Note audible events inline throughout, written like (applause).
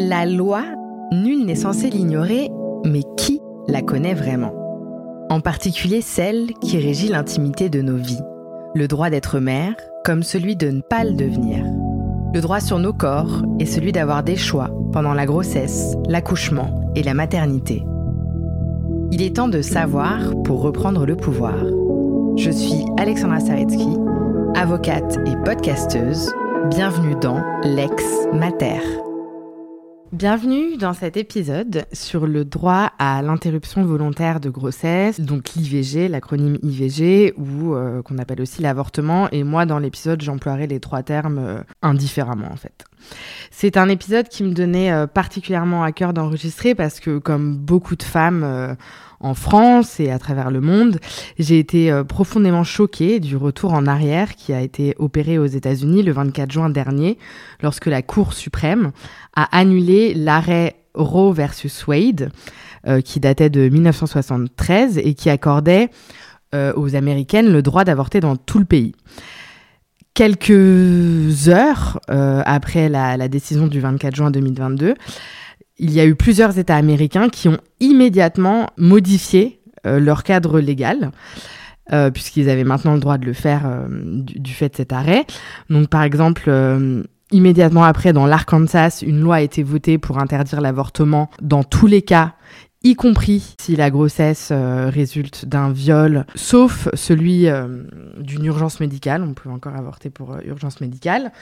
La loi, nul n'est censé l'ignorer, mais qui la connaît vraiment? En particulier celle qui régit l'intimité de nos vies. Le droit d'être mère, comme celui de ne pas le devenir. Le droit sur nos corps est celui d'avoir des choix pendant la grossesse, l'accouchement et la maternité. Il est temps de savoir pour reprendre le pouvoir. Je suis Alexandra Saretsky, avocate et podcasteuse. Bienvenue dans Lex Mater. Bienvenue dans cet épisode sur le droit à l'interruption volontaire de grossesse, donc l'IVG, l'acronyme IVG, ou euh, qu'on appelle aussi l'avortement. Et moi, dans l'épisode, j'emploierai les trois termes euh, indifféremment, en fait. C'est un épisode qui me donnait euh, particulièrement à cœur d'enregistrer parce que, comme beaucoup de femmes en France et à travers le monde. J'ai été euh, profondément choquée du retour en arrière qui a été opéré aux États-Unis le 24 juin dernier, lorsque la Cour suprême a annulé l'arrêt Roe versus Wade, euh, qui datait de 1973 et qui accordait euh, aux Américaines le droit d'avorter dans tout le pays. Quelques heures après la, la décision du 24 juin 2022, il y a eu plusieurs États américains qui ont immédiatement modifié euh, leur cadre légal. Euh, puisqu'ils avaient maintenant le droit de le faire euh, du, fait de cet arrêt. Donc par exemple, immédiatement après, dans l'Arkansas, une loi a été votée pour interdire l'avortement dans tous les cas y compris si la grossesse euh, résulte d'un viol, sauf celui euh, d'une urgence médicale. On peut encore avorter pour euh, urgence médicale.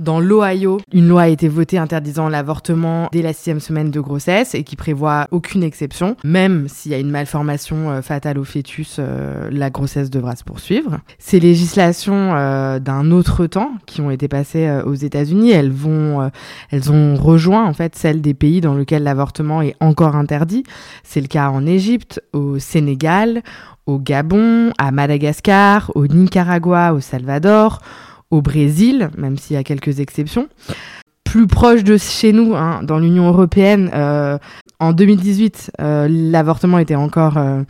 Dans l'Ohio, une loi a été votée interdisant l'avortement dès la sixième semaine de grossesse et qui prévoit aucune exception. Même s'il y a une malformation fatale au fœtus, la grossesse devra se poursuivre. Ces législations d'un autre temps qui ont été passées aux États-Unis, elles vont, elles ont rejoint en fait celles des pays dans lesquels l'avortement est encore interdit. C'est le cas en Égypte, au Sénégal, au Gabon, à Madagascar, au Nicaragua, au Salvador, au Brésil, même s'il y a quelques exceptions. Plus proche de chez nous, hein, dans l'Union européenne, euh, en 2018, euh, l'avortement était encore euh,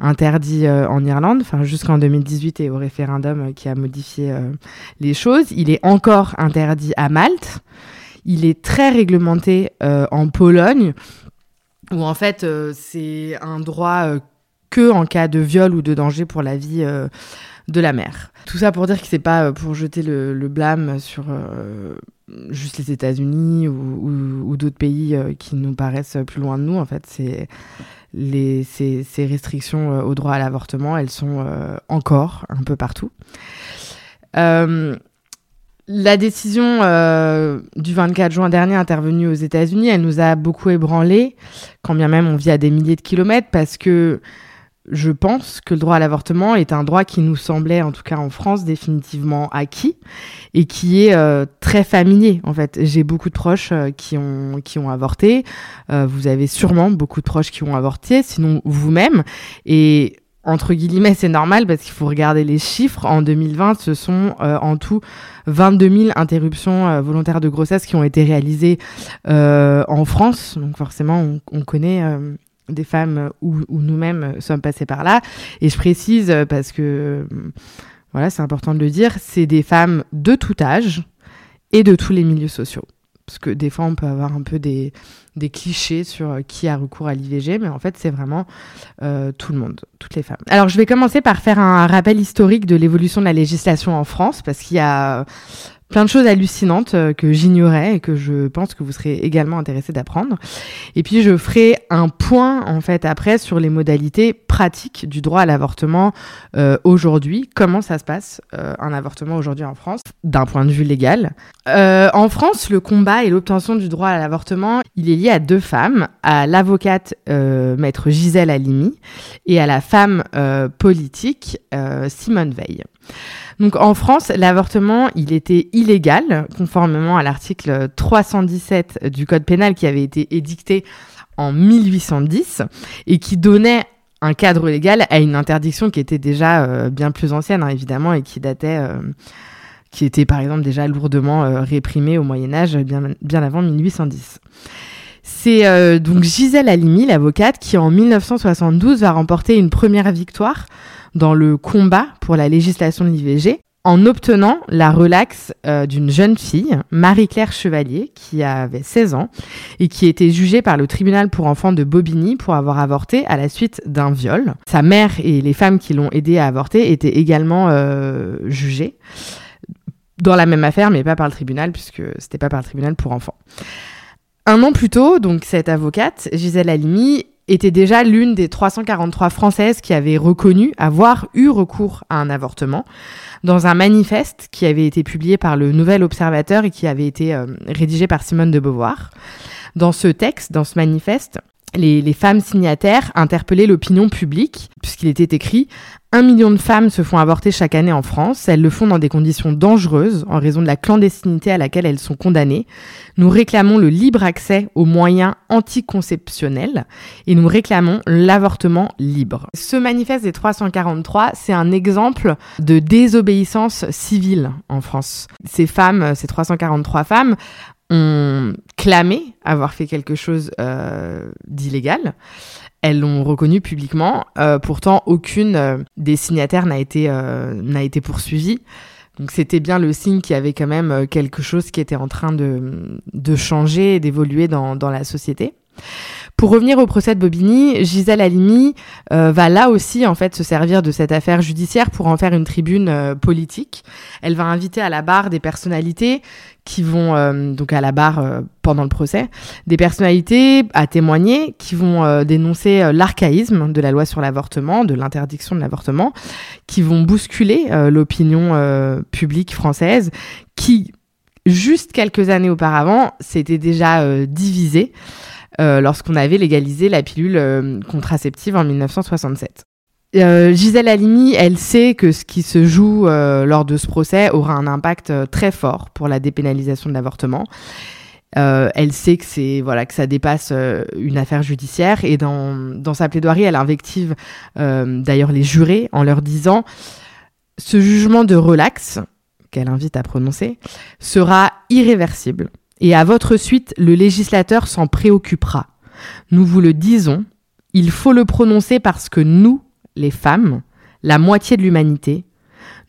interdit en Irlande, enfin jusqu'en 2018 et au référendum qui a modifié les choses. Il est encore interdit à Malte. Il est très réglementé en Pologne où en fait euh, c'est un droit euh, que en cas de viol ou de danger pour la vie euh, de la mère. Tout ça pour dire que c'est pas pour jeter le, blâme sur juste les États-Unis ou, d'autres pays qui nous paraissent plus loin de nous. En fait, c'est les, ces, ces, restrictions au droit à l'avortement, elles sont encore un peu partout. La décision euh, du 24 juin dernier intervenue aux États-Unis, elle nous a beaucoup ébranlé, quand bien même on vit à des milliers de kilomètres, parce que je pense que le droit à l'avortement est un droit qui nous semblait, en tout cas en France, définitivement acquis et qui est euh, très familier. En fait, j'ai beaucoup de proches euh, qui ont qui ont avorté. vous avez sûrement beaucoup de proches qui ont avorté, sinon vous-même. Et entre guillemets, c'est normal parce qu'il faut regarder les chiffres. En 2020, ce sont en tout 22 000 interruptions euh, volontaires de grossesse qui ont été réalisées euh, en France. Donc forcément, on, connaît des femmes où, nous-mêmes sommes passés par là. Et je précise parce que, voilà, c'est important de le dire, c'est des femmes de tout âge et de tous les milieux sociaux. Parce que des fois, on peut avoir un peu des, clichés sur euh, qui a recours à l'IVG, mais en fait, c'est vraiment euh, tout le monde, toutes les femmes. Alors, je vais commencer par faire un rappel historique de l'évolution de la législation en France, parce qu'il y a plein de choses hallucinantes euh, que j'ignorais et que je pense que vous serez également intéressés d'apprendre. Et puis je ferai un point en fait après sur les modalités pratiques du droit à l'avortement euh, aujourd'hui. Comment ça se passe euh, un avortement aujourd'hui en France d'un point de vue légal? en France, le combat et l'obtention du droit à l'avortement, il est lié à deux femmes, à l'avocate maître Gisèle Halimi et à la femme politique Simone Veil. Donc en France, l'avortement, il était illégal, conformément à l'article 317 du Code pénal qui avait été édicté en 1810 et qui donnait un cadre légal à une interdiction qui était déjà euh, bien plus ancienne, hein, évidemment, et euh, qui était par exemple déjà lourdement euh, réprimée au Moyen Âge, bien, bien avant 1810. C'est donc Gisèle Halimi, l'avocate, qui en 1972 va remporter une première victoire dans le combat pour la législation de l'IVG. en obtenant la relaxe euh, d'une jeune fille, Marie-Claire Chevalier, qui avait 16 ans et qui était jugée par le tribunal pour enfants de Bobigny pour avoir avorté à la suite d'un viol. Sa mère et les femmes qui l'ont aidée à avorter étaient également euh, jugées dans la même affaire, mais pas par le tribunal, puisque c'était pas par le tribunal pour enfants. Un an plus tôt, donc cette avocate, Gisèle Halimi, était déjà l'une des 343 Françaises qui avaient reconnu avoir eu recours à un avortement dans un manifeste qui avait été publié par le Nouvel Observateur et qui avait été euh, rédigé par Simone de Beauvoir. Dans ce texte, dans ce manifeste, les, les, femmes signataires interpellaient l'opinion publique, puisqu'il était écrit un million de femmes se font avorter chaque année en France. Elles le font dans des conditions dangereuses en raison de la clandestinité à laquelle elles sont condamnées. Nous réclamons le libre accès aux moyens anticonceptionnels et nous réclamons l'avortement libre. Ce manifeste des 343, c'est un exemple de désobéissance civile en France. Ces femmes, ces 343 femmes, ont clamé avoir fait quelque chose euh, d'illégal. Elles l'ont reconnu publiquement. Euh, pourtant, aucune euh, des signataires n'a été, euh, n'a été poursuivie. Donc c'était bien le signe qu'il y avait quand même quelque chose qui était en train de, de changer et d'évoluer dans, dans la société. Pour revenir au procès de Bobigny, Gisèle Halimi euh, va là aussi en fait se servir de cette affaire judiciaire pour en faire une tribune euh, politique. Elle va inviter à la barre des personnalités qui vont euh, donc à la barre pendant le procès, des personnalités à témoigner qui vont dénoncer l'archaïsme de la loi sur l'avortement, de l'interdiction de l'avortement, qui vont bousculer l'opinion publique française qui juste quelques années auparavant s'était déjà. Euh, lorsqu'on avait légalisé la pilule euh, contraceptive en 1967. Euh, Gisèle Halimi, elle sait que ce qui se joue lors de ce procès aura un impact très fort pour la dépénalisation de l'avortement. elle sait que c'est voilà que ça dépasse une affaire judiciaire et dans, dans sa plaidoirie, elle invective d'ailleurs les jurés en leur disant ce jugement de relax qu'elle invite à prononcer sera irréversible et à votre suite, le législateur s'en préoccupera. Nous vous le disons, il faut le prononcer parce que nous, les femmes, la moitié de l'humanité,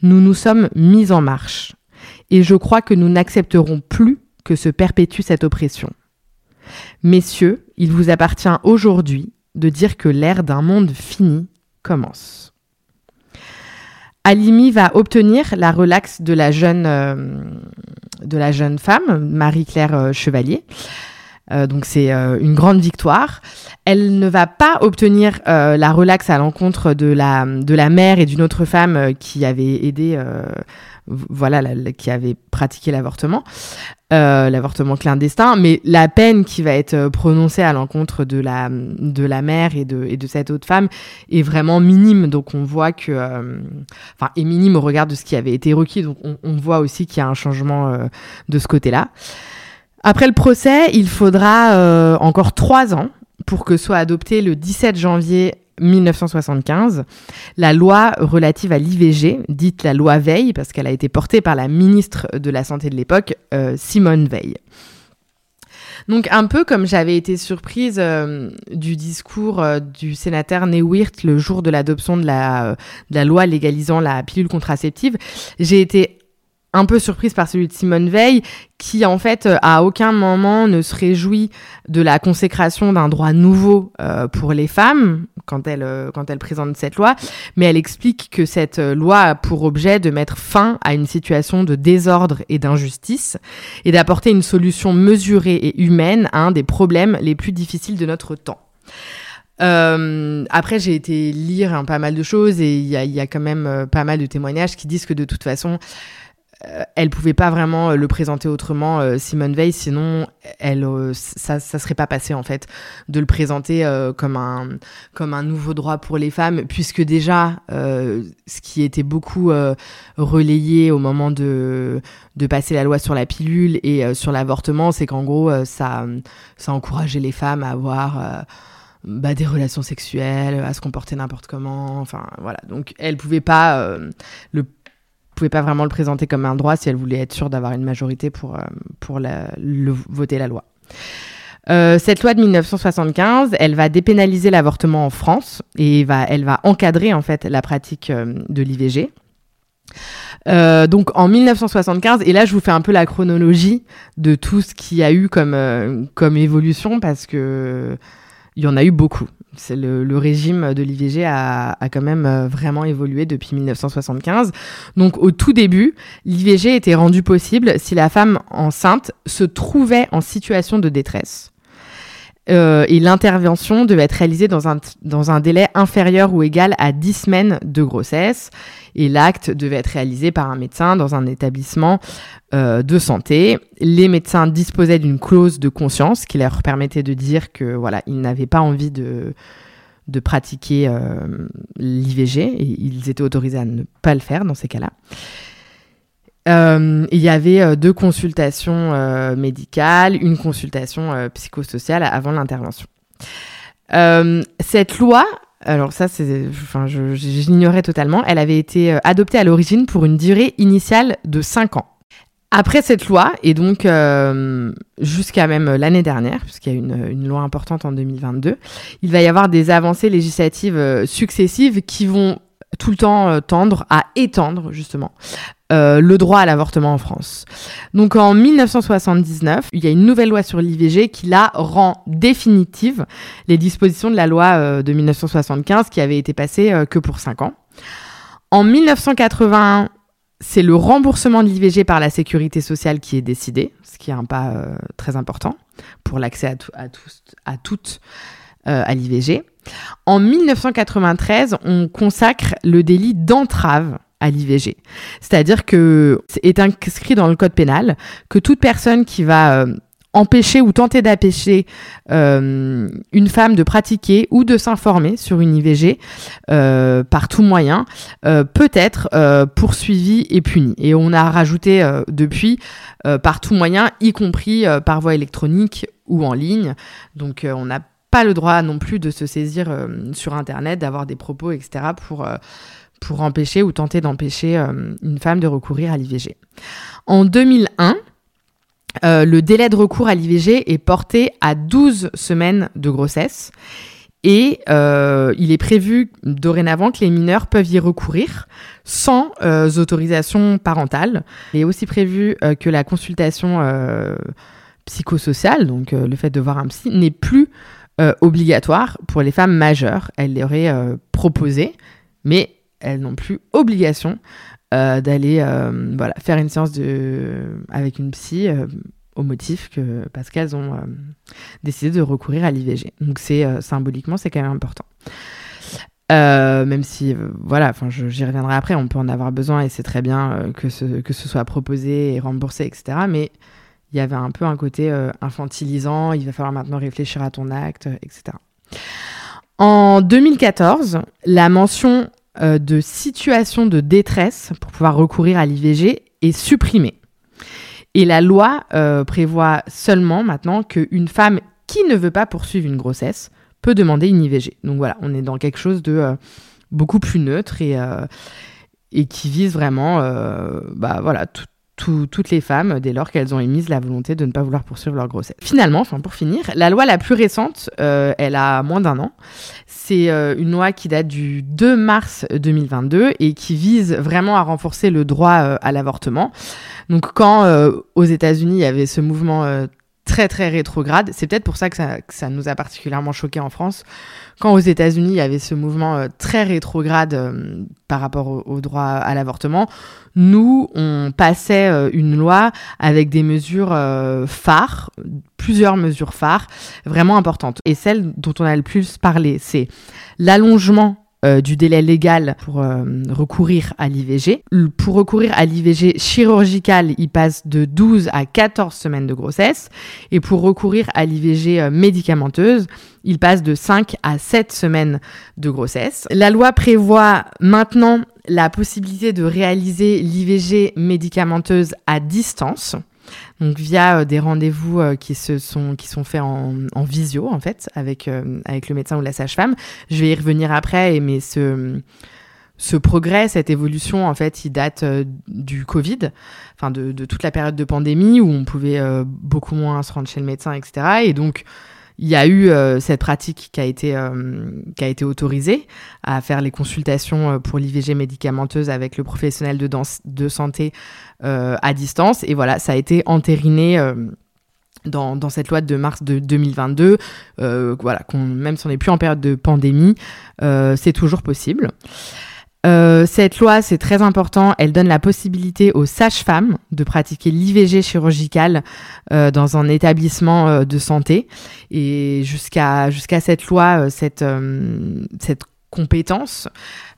nous nous sommes mis en marche. Et je crois que nous n'accepterons plus que se perpétue cette oppression. Messieurs, il vous appartient aujourd'hui de dire que l'ère d'un monde fini commence. Alimi va obtenir la relaxe de la jeune, euh, de la jeune femme, Marie-Claire euh, Chevalier. Euh, donc c'est une grande victoire. Elle ne va pas obtenir la relaxe à l'encontre de la, de la mère et d'une autre femme qui avait aidé voilà, qui avait pratiqué l'avortement, euh, l'avortement clandestin, mais la peine qui va être euh, prononcée à l'encontre de la, de la mère et de, et de cette autre femme est vraiment minime. Donc on voit que, euh, enfin, est minime au regard de ce qui avait été requis. Donc on, on voit aussi qu'il y a un changement de ce côté-là. Après le procès, il faudra encore trois ans pour que soit adopté le 17 janvier 1975, la loi relative à l'IVG, dite la loi Veil, parce qu'elle a été portée par la ministre de la Santé de l'époque, euh, Simone Veil. Donc un peu comme j'avais été surprise euh, du discours euh, du sénateur Neuwirth le jour de l'adoption de la, de la loi légalisant la pilule contraceptive, j'ai été un peu surprise par celui de Simone Veil, qui en fait à aucun moment ne se réjouit de la consécration d'un droit nouveau euh, pour les femmes quand elle euh, quand elle présente cette loi, mais elle explique que cette euh, loi a pour objet de mettre fin à une situation de désordre et d'injustice et d'apporter une solution mesurée et humaine à un des problèmes les plus difficiles de notre temps. Euh, après, j'ai été lire hein, pas mal de choses et il y y a, quand même pas mal de témoignages qui disent que de toute façon, euh, elle pouvait pas vraiment euh, le présenter autrement, euh, Simone Veil, sinon elle, ça, ça serait pas passé en fait de le présenter comme un comme un nouveau droit pour les femmes, puisque déjà ce qui était beaucoup relayé au moment de de passer la loi sur la pilule et sur l'avortement, c'est qu'en gros ça ça encourageait les femmes à avoir bah, des relations sexuelles, à se comporter n'importe comment, enfin voilà. Donc elle pouvait pas le pouvait pas vraiment le présenter comme un droit si elle voulait être sûre d'avoir une majorité pour, euh, pour le, voter la loi. Euh, cette loi de 1975, elle va dépénaliser l'avortement en France et va, elle va encadrer en fait la pratique euh, de l'IVG. Donc en 1975, et là je vous fais un peu la chronologie de tout ce qu'il y a eu comme, comme évolution parce que il y en a eu beaucoup. Le, le, régime de l'IVG a, a, quand même euh, vraiment évolué depuis 1975. Donc au tout début, l'IVG était rendu possible si la femme enceinte se trouvait en situation de détresse. Euh, et l'intervention devait être réalisée dans un, délai inférieur ou égal à 10 semaines de grossesse. Et l'acte devait être réalisé par un médecin dans un établissement euh, de santé. Les médecins disposaient d'une clause de conscience qui leur permettait de dire que voilà, ils n'avaient pas envie de, de pratiquer euh, l'IVG et ils étaient autorisés à ne pas le faire dans ces cas-là. Euh, il y avait euh, deux consultations euh, médicales, une consultation euh, psychosociale avant l'intervention. Euh, cette loi, alors ça, enfin, j'ignorais totalement, elle avait été adoptée à l'origine pour une durée initiale de 5 ans. Après cette loi, et donc euh, jusqu'à même l'année dernière, puisqu'il y a une, une, loi importante en 2022, il va y avoir des avancées législatives successives qui vont tout le temps euh, tendre à étendre justement euh, le droit à l'avortement en France. Donc en 1979, il y a une nouvelle loi sur l'IVG qui la rend définitive les dispositions de la loi euh, de 1975 qui avait été passée que pour 5 ans. En 1981, c'est le remboursement de l'IVG par la sécurité sociale qui est décidé, ce qui est un pas très important pour l'accès à, à, tous, à toutes euh, à l'IVG. En 1993, on consacre le délit d'entrave à l'IVG. C'est-à-dire que est inscrit dans le code pénal que toute personne qui va euh, empêcher ou tenter d'empêcher euh, une femme de pratiquer ou de s'informer sur une IVG euh, par tout moyen euh, peut être euh, poursuivie et punie. Et on a rajouté depuis par tout moyen, y compris par voie électronique ou en ligne. Donc on n'a pas le droit non plus de se saisir sur Internet, d'avoir des propos, etc. pour pour empêcher ou tenter d'empêcher une femme de recourir à l'IVG. En 2001, euh, le délai de recours à l'IVG est porté à 12 semaines de grossesse. Et euh, il est prévu dorénavant que les mineurs peuvent y recourir sans euh, autorisation parentale. Il est aussi prévu euh, que la consultation euh, psychosociale, donc euh, le fait de voir un psy, n'est plus obligatoire pour les femmes majeures. Elles l'auraient proposé, mais elles n'ont plus obligation euh, d'aller euh, faire une séance avec une psy euh, au motif que parce qu'elles ont décidé de recourir à l'IVG. Donc c'est symboliquement c'est quand même important. même si voilà, j'y reviendrai après, on peut en avoir besoin et c'est très bien que ce soit proposé et remboursé, etc. il y avait un peu un côté infantilisant. Il va falloir maintenant réfléchir à ton acte, etc. En 2014, la mention euh, de situation de détresse pour pouvoir recourir à l'IVG est supprimée. Et la loi euh, prévoit seulement maintenant qu'une femme qui ne veut pas poursuivre une grossesse peut demander une IVG. Donc voilà, on est dans quelque chose de euh, beaucoup plus neutre et, euh, et qui vise vraiment euh, bah, voilà, tout, tout, toutes les femmes dès lors qu'elles ont émise la volonté de ne pas vouloir poursuivre leur grossesse. Finalement, enfin pour finir, la loi la plus récente, euh, elle a moins d'un an. C'est euh, une loi qui date du 2 mars 2022 et qui vise vraiment à renforcer le droit euh, à l'avortement. Donc quand aux États-Unis il y avait ce mouvement très très rétrograde. C'est peut-être pour ça que, ça que, ça nous a particulièrement choqué en France. Quand aux États-Unis, il y avait ce mouvement euh, très rétrograde euh, par rapport au, droit à l'avortement, nous, on passait euh, une loi avec des mesures phares, plusieurs mesures phares, vraiment importantes. Et celle dont on a le plus parlé, c'est l'allongement euh, du délai légal pour euh, recourir à l'IVG. Pour recourir à l'IVG chirurgical, il passe de 12 à 14 semaines de grossesse. Et pour recourir à l'IVG euh, médicamenteuse, il passe de 5 à 7 semaines de grossesse. La loi prévoit maintenant la possibilité de réaliser l'IVG médicamenteuse à distance donc via euh, des rendez-vous euh, qui se sont qui sont faits en, visio en fait avec euh, avec le médecin ou la sage-femme. Je vais y revenir après, mais ce ce progrès, cette évolution, en fait, il date du Covid, enfin de, de, toute la période de pandémie où on pouvait beaucoup moins se rendre chez le médecin, etc. Et donc il y a eu euh, cette pratique qui a été qui a été autorisée à faire les consultations pour l'IVG médicamenteuse avec le professionnel de, santé à distance et voilà ça a été entériné dans, dans, cette loi de mars de 2022, voilà, même si on n'est plus en période de pandémie, c'est toujours possible. Euh, cette loi, c'est très important, elle donne la possibilité aux sages-femmes de pratiquer l'IVG chirurgical euh, dans un établissement euh, de santé. Et jusqu'à jusqu'à cette loi, cette, cette compétence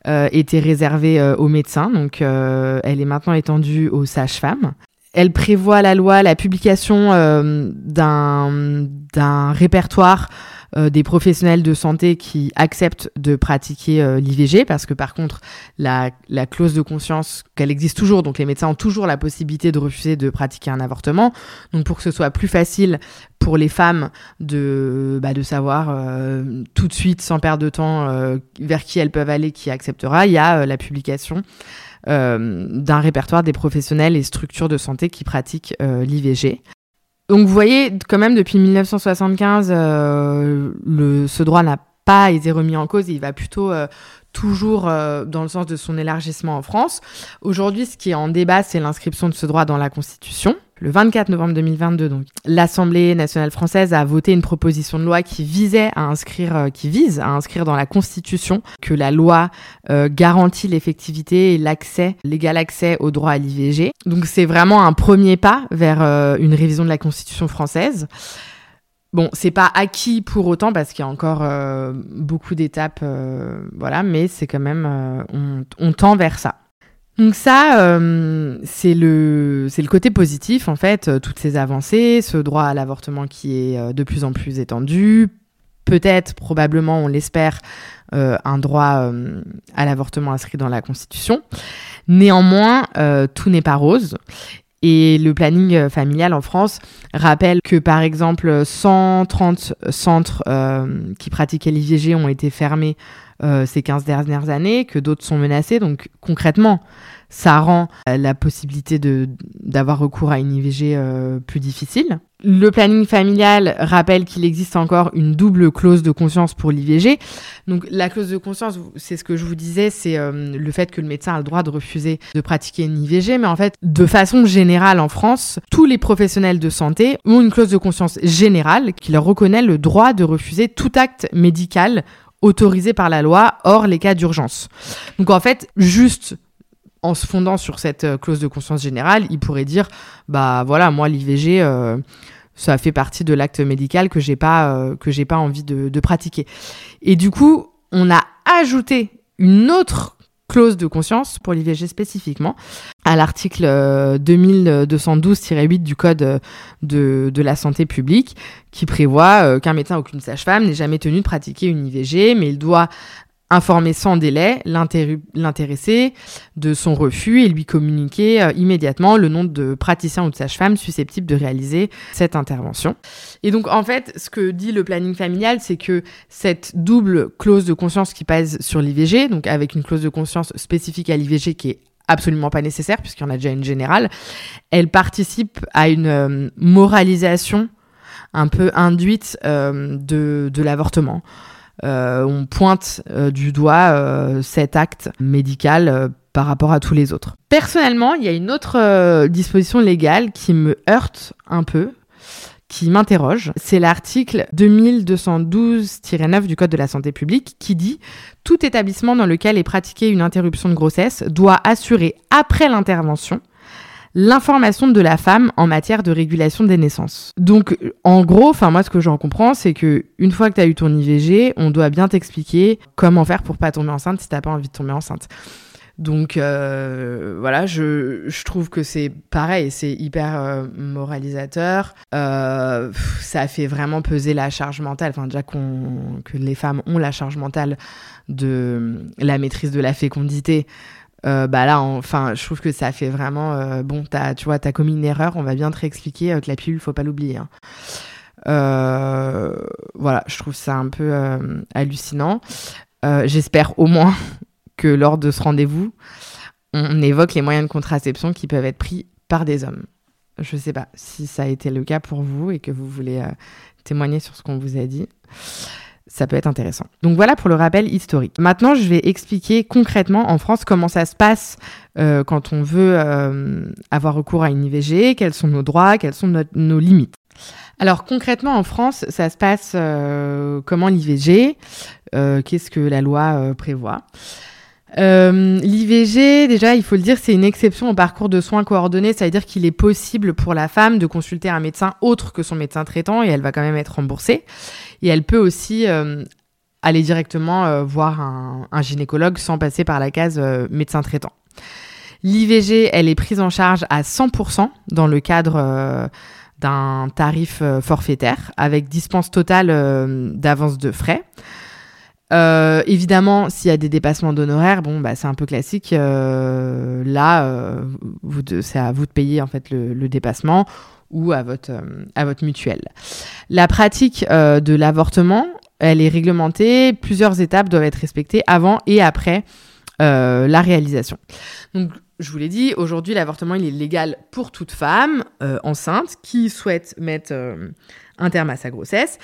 était réservée aux médecins, donc elle est maintenant étendue aux sages-femmes. Elle prévoit la loi la publication d'un répertoire euh, des professionnels de santé qui acceptent de pratiquer euh, l'IVG, parce que par contre, la, la clause de conscience, qu'elle existe toujours, donc les médecins ont toujours la possibilité de refuser de pratiquer un avortement. Donc pour que ce soit plus facile pour les femmes de, bah, de savoir euh, tout de suite, sans perdre de temps, vers qui elles peuvent aller, qui acceptera, il y a la publication d'un répertoire des professionnels et structures de santé qui pratiquent l'IVG. Donc vous voyez, quand même, depuis 1975, euh, le, ce droit n'a pas été remis en cause, il va plutôt euh, toujours euh, dans le sens de son élargissement en France. Aujourd'hui, ce qui est en débat, c'est l'inscription de ce droit dans la Constitution. Le 24 novembre 2022, donc, l'Assemblée nationale française a voté une proposition de loi qui visait à inscrire, euh, qui vise à inscrire dans la Constitution que la loi euh, garantit l'effectivité et l'accès, l'égal accès au droit à l'IVG. Donc c'est vraiment un premier pas vers euh, une révision de la Constitution française. Bon, c'est pas acquis pour autant parce qu'il y a encore beaucoup d'étapes, voilà, mais c'est quand même, on, on tend vers ça. Donc ça, euh, c'est le c'est le côté positif en fait, euh, toutes ces avancées, ce droit à l'avortement qui est euh, de plus en plus étendu, peut-être, probablement, on l'espère, un droit à l'avortement inscrit dans la Constitution. Néanmoins, tout n'est pas rose. Et le planning familial en France rappelle que, par exemple, 130 centres qui pratiquaient l'IVG ont été fermés euh, ces 15 dernières années, que d'autres sont menacés. Donc concrètement, ça rend euh, la possibilité d'avoir recours à une IVG euh, plus difficile. Le planning familial rappelle qu'il existe encore une double clause de conscience pour l'IVG. Donc la clause de conscience, c'est ce que je vous disais, c'est le fait que le médecin a le droit de refuser de pratiquer une IVG. Mais en fait, de façon générale en France, tous les professionnels de santé ont une clause de conscience générale qui leur reconnaît le droit de refuser tout acte médical autorisé par la loi, hors les cas d'urgence. Donc en fait, juste en se fondant sur cette euh, clause de conscience générale, il pourrait dire bah voilà, moi l'IVG euh, ça fait partie de l'acte médical que j'ai pas euh, que j'ai pas envie de, pratiquer. Et du coup, on a ajouté une autre clause de conscience pour l'IVG spécifiquement à l'article 2212-8 euh, du Code de, de, la santé publique qui prévoit qu'un médecin ou qu'une sage-femme n'est jamais tenu de pratiquer une IVG, mais il doit informer sans délai l'intéressé de son refus et lui communiquer euh, immédiatement le nom de praticien ou de sage-femme susceptible de réaliser cette intervention. Et donc en fait, ce que dit le planning familial, c'est que cette double clause de conscience qui pèse sur l'IVG, donc avec une clause de conscience spécifique à l'IVG qui est absolument pas nécessaire puisqu'il y en a déjà une générale, elle participe à une euh, moralisation un peu induite euh, de, de l'avortement. Euh, on pointe euh, du doigt euh, cet acte médical par rapport à tous les autres. Personnellement, il y a une autre disposition légale qui me heurte un peu, qui m'interroge. C'est l'article 2212-9 du Code de la santé publique qui dit Tout établissement dans lequel est pratiquée une interruption de grossesse doit assurer après l'intervention l'information de la femme en matière de régulation des naissances. Donc, en gros, enfin moi, ce que j'en comprends, c'est que une fois que tu as eu ton IVG, on doit bien t'expliquer comment faire pour pas tomber enceinte si t'as pas envie de tomber enceinte. Donc euh, voilà, je, je, trouve que c'est pareil, c'est hyper euh, moralisateur. Euh, ça fait vraiment peser la charge mentale. Enfin déjà que les femmes ont la charge mentale de la maîtrise de la fécondité. Euh, bah là, enfin, je trouve que ça fait vraiment euh, bon. Tu vois, t'as commis une erreur. On va bien te réexpliquer euh, que la pilule, faut pas l'oublier. Hein. voilà, je trouve ça un peu hallucinant. J'espère au moins (laughs) que lors de ce rendez-vous, on évoque les moyens de contraception qui peuvent être pris par des hommes. Je sais pas si ça a été le cas pour vous et que vous voulez témoigner sur ce qu'on vous a dit. Ça peut être intéressant. Donc voilà pour le rappel historique. Maintenant, je vais expliquer concrètement en France comment ça se passe euh, quand on veut euh, avoir recours à une IVG, quels sont nos droits, quelles sont nos limites. Alors concrètement en France, ça se passe euh, comment l'IVG Qu'est-ce que la loi prévoit euh, L'IVG, déjà, il faut le dire, c'est une exception au parcours de soins coordonnés. Ça veut dire qu'il est possible pour la femme de consulter un médecin autre que son médecin traitant et elle va quand même être remboursée. Et elle peut aussi euh, aller directement euh, voir un, gynécologue sans passer par la case médecin traitant. L'IVG, elle est prise en charge à 100% dans le cadre d'un tarif forfaitaire avec dispense totale d'avance de frais. Euh, évidemment, s'il y a des dépassements d'honoraires, bon, bah, c'est un peu classique. Euh, là, euh, c'est à vous de payer en fait le, le dépassement ou à votre, à votre mutuelle. La pratique de l'avortement, elle est réglementée. Plusieurs étapes doivent être respectées avant et après la réalisation. Donc, je vous l'ai dit, aujourd'hui, l'avortement, il est légal pour toute femme enceinte qui souhaite mettre un terme à sa grossesse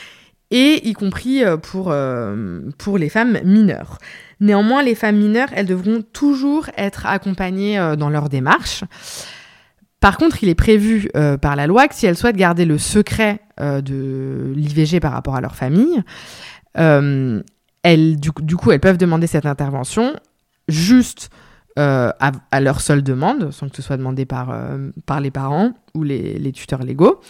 et y compris euh, pour, euh, pour les femmes mineures. Néanmoins, les femmes mineures, elles devront toujours être accompagnées euh, dans leur démarche. Par contre, il est prévu par la loi que si elles souhaitent garder le secret de l'IVG par rapport à leur famille, elles, du, coup, elles peuvent demander cette intervention juste à, leur seule demande, sans que ce soit demandé par, par les parents ou les tuteurs légaux.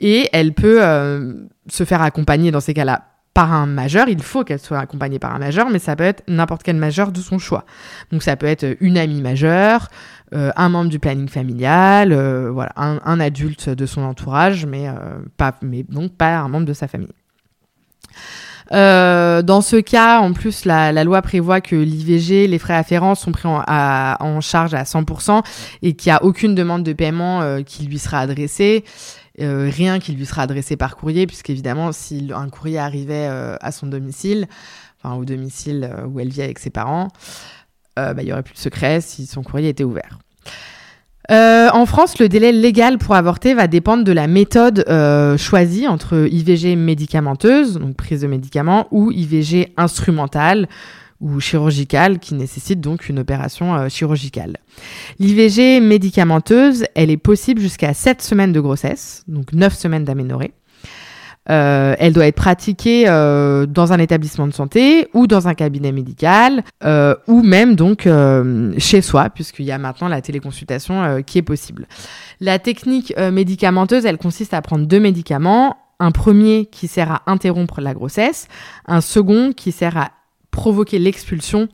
Et elle peut euh, se faire accompagner dans ces cas-là par un majeur. Il faut qu'elle soit accompagnée par un majeur, mais ça peut être n'importe quel majeur de son choix. Donc ça peut être une amie majeure, euh, un membre du planning familial, euh, voilà, un, un, adulte de son entourage, mais, pas, mais donc pas un membre de sa famille. Euh, dans ce cas, en plus, la, la loi prévoit que l'IVG, les frais afférents sont pris en, à, en charge à 100% et qu'il n'y a aucune demande de paiement euh, qui lui sera adressée. Euh, rien qui lui sera adressé par courrier, puisqu'évidemment, si un courrier arrivait euh, à son domicile, enfin au domicile euh, où elle vit avec ses parents, bah, il y aurait plus de secret si son courrier était ouvert. En France, le délai légal pour avorter va dépendre de la méthode choisie entre IVG médicamenteuse, donc prise de médicaments, ou IVG instrumentale ou chirurgicale, qui nécessite donc une opération euh, chirurgicale. L'IVG médicamenteuse, elle est possible jusqu'à 7 semaines de grossesse, donc 9 semaines d'aménorrhée. Euh, elle doit être pratiquée euh, dans un établissement de santé ou dans un cabinet médical ou même donc chez soi puisqu'il y a maintenant la téléconsultation qui est possible. La technique médicamenteuse, elle consiste à prendre deux médicaments, un premier qui sert à interrompre la grossesse, un second qui sert à provoquer l'expulsion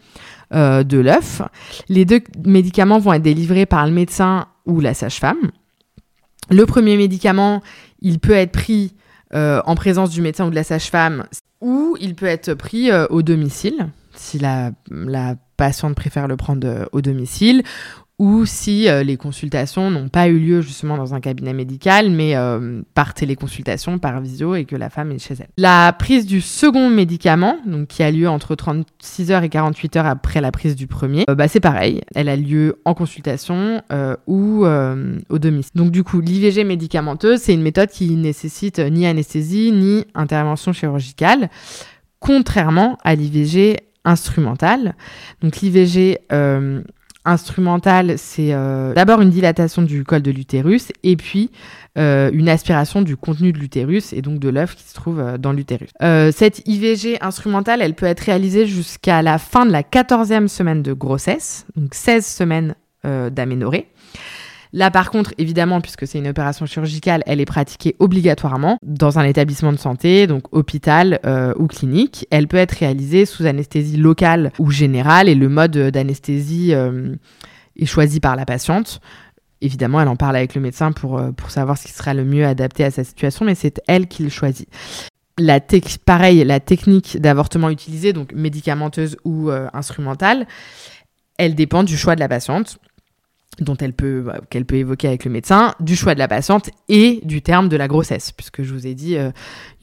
de l'œuf. Les deux médicaments vont être délivrés par le médecin ou la sage-femme. Le premier médicament, il peut être pris euh, en présence du médecin ou de la sage-femme, ou il peut être pris euh, au domicile, si la, patiente préfère le prendre euh, au domicile, ou si euh, les consultations n'ont pas eu lieu justement dans un cabinet médical, mais euh, par téléconsultation, par visio, et que la femme est chez elle. La prise du second médicament, donc qui a lieu entre 36 heures et 48 heures après la prise du premier, euh, bah, c'est pareil, elle a lieu en consultation ou au domicile. Donc du coup, l'IVG médicamenteuse, c'est une méthode qui nécessite ni anesthésie ni intervention chirurgicale, contrairement à l'IVG instrumentale. Donc l'IVG instrumentale, c'est euh, d'abord une dilatation du col de l'utérus et puis euh, une aspiration du contenu de l'utérus et donc de l'œuf qui se trouve euh, dans l'utérus. Cette IVG instrumentale, elle peut être réalisée jusqu'à la fin de la 14e semaine de grossesse, donc 16 semaines d'aménorrhée. Là, par contre, évidemment, puisque c'est une opération chirurgicale, elle est pratiquée obligatoirement dans un établissement de santé, donc hôpital euh, ou clinique. Elle peut être réalisée sous anesthésie locale ou générale et le mode d'anesthésie euh, est choisi par la patiente. Évidemment, elle en parle avec le médecin pour, euh, pour savoir ce qui sera le mieux adapté à sa situation, mais c'est elle qui le choisit. La pareil, la technique d'avortement utilisée, donc médicamenteuse ou instrumentale, elle dépend du choix de la patiente dont elle peut qu'elle peut évoquer avec le médecin, du choix de la patiente et du terme de la grossesse, puisque je vous ai dit, euh,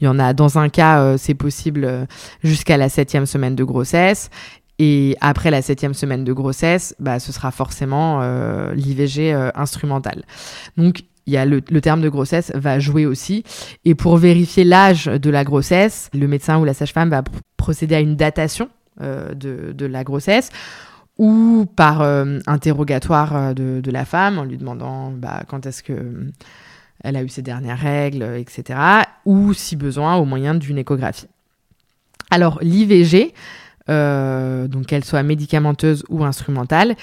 il y en a dans un cas euh, c'est possible euh, jusqu'à la septième semaine de grossesse, et après la septième semaine de grossesse, bah, ce sera forcément l'IVG instrumentale. Donc il y a le, terme de grossesse va jouer aussi. Et pour vérifier l'âge de la grossesse, le médecin ou la sage-femme va procéder à une datation euh, de, la grossesse ou par euh, interrogatoire euh, de, la femme en lui demandant bah, quand est-ce que elle a eu ses dernières règles, etc. Ou si besoin au moyen d'une échographie. Alors l'IVG, euh, donc qu'elle soit médicamenteuse ou instrumentale,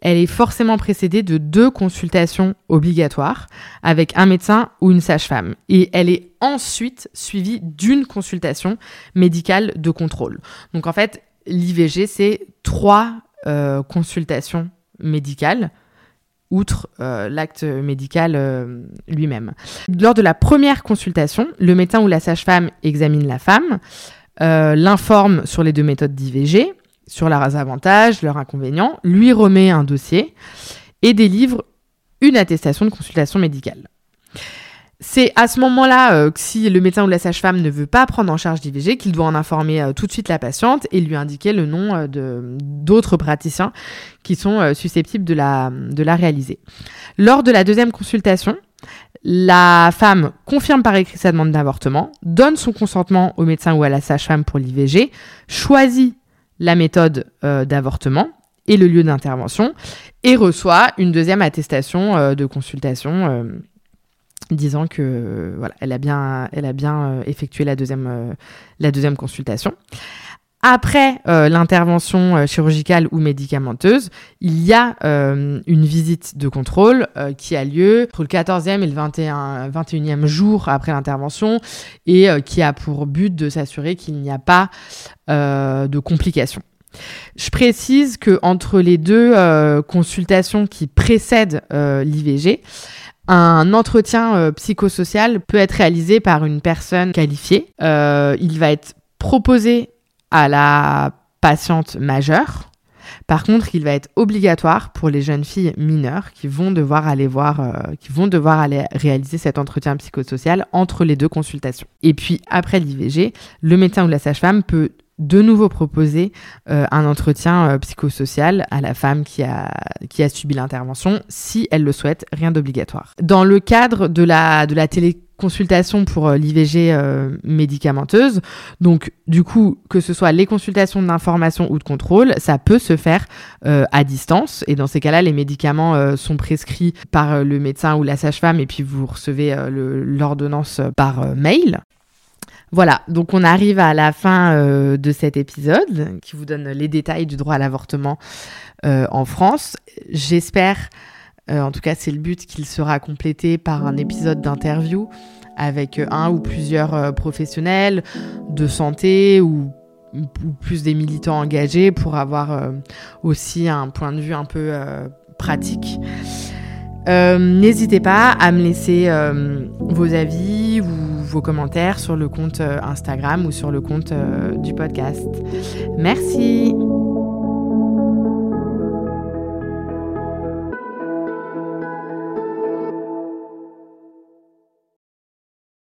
elle est forcément précédée de deux consultations obligatoires avec un médecin ou une sage-femme. Et elle est ensuite suivie d'une consultation médicale de contrôle. Donc en fait, l'IVG, c'est trois euh, consultations médicales outre euh, l'acte médical lui-même. Lors de la première consultation, le médecin ou la sage-femme examine la femme, euh, l'informe sur les deux méthodes d'IVG, sur leurs avantages, leurs inconvénients, lui remet un dossier et délivre une attestation de consultation médicale. C'est à ce moment-là euh, que si le médecin ou la sage-femme ne veut pas prendre en charge d'IVG, qu'il doit en informer euh, tout de suite la patiente et lui indiquer le nom de d'autres praticiens qui sont susceptibles de la, de la réaliser. Lors de la deuxième consultation, la femme confirme par écrit sa demande d'avortement, donne son consentement au médecin ou à la sage-femme pour l'IVG, choisit la méthode euh, d'avortement et le lieu d'intervention et reçoit une deuxième attestation euh, de consultation euh, disant que voilà, elle a bien, elle a bien effectué la deuxième, la deuxième consultation. Après euh, l'intervention euh, chirurgicale ou médicamenteuse, il y a euh, une visite de contrôle qui a lieu entre le 14e et le 21, 21e jour après l'intervention et qui a pour but de s'assurer qu'il n'y a pas de complications. Je précise que entre les deux consultations qui précèdent l'IVG, un entretien psychosocial peut être réalisé par une personne qualifiée. il va être proposé à la patiente majeure. Par contre, il va être obligatoire pour les jeunes filles mineures qui vont devoir aller voir, euh, qui vont devoir aller réaliser cet entretien psychosocial entre les deux consultations. Et puis après l'IVG, le médecin ou la sage-femme peut de nouveau proposer euh, un entretien euh, psychosocial à la femme qui a, qui a subi l'intervention, si elle le souhaite, rien d'obligatoire. Dans le cadre de la, de la téléconsultation pour euh, l'IVG médicamenteuse, donc du coup, que ce soit les consultations d'information ou de contrôle, ça peut se faire à distance, et dans ces cas-là, les médicaments sont prescrits par le médecin ou la sage-femme, et puis vous recevez l'ordonnance par mail. Voilà, donc on arrive à la fin euh, de cet épisode qui vous donne les détails du droit à l'avortement euh, en France. J'espère, euh, en tout cas c'est le but, qu'il sera complété par un épisode d'interview avec un ou plusieurs professionnels de santé ou, ou, plus des militants engagés pour avoir aussi un point de vue un peu pratique. N'hésitez pas à me laisser vos avis ou vos commentaires sur le compte euh, Instagram ou sur le compte euh, du podcast. Merci.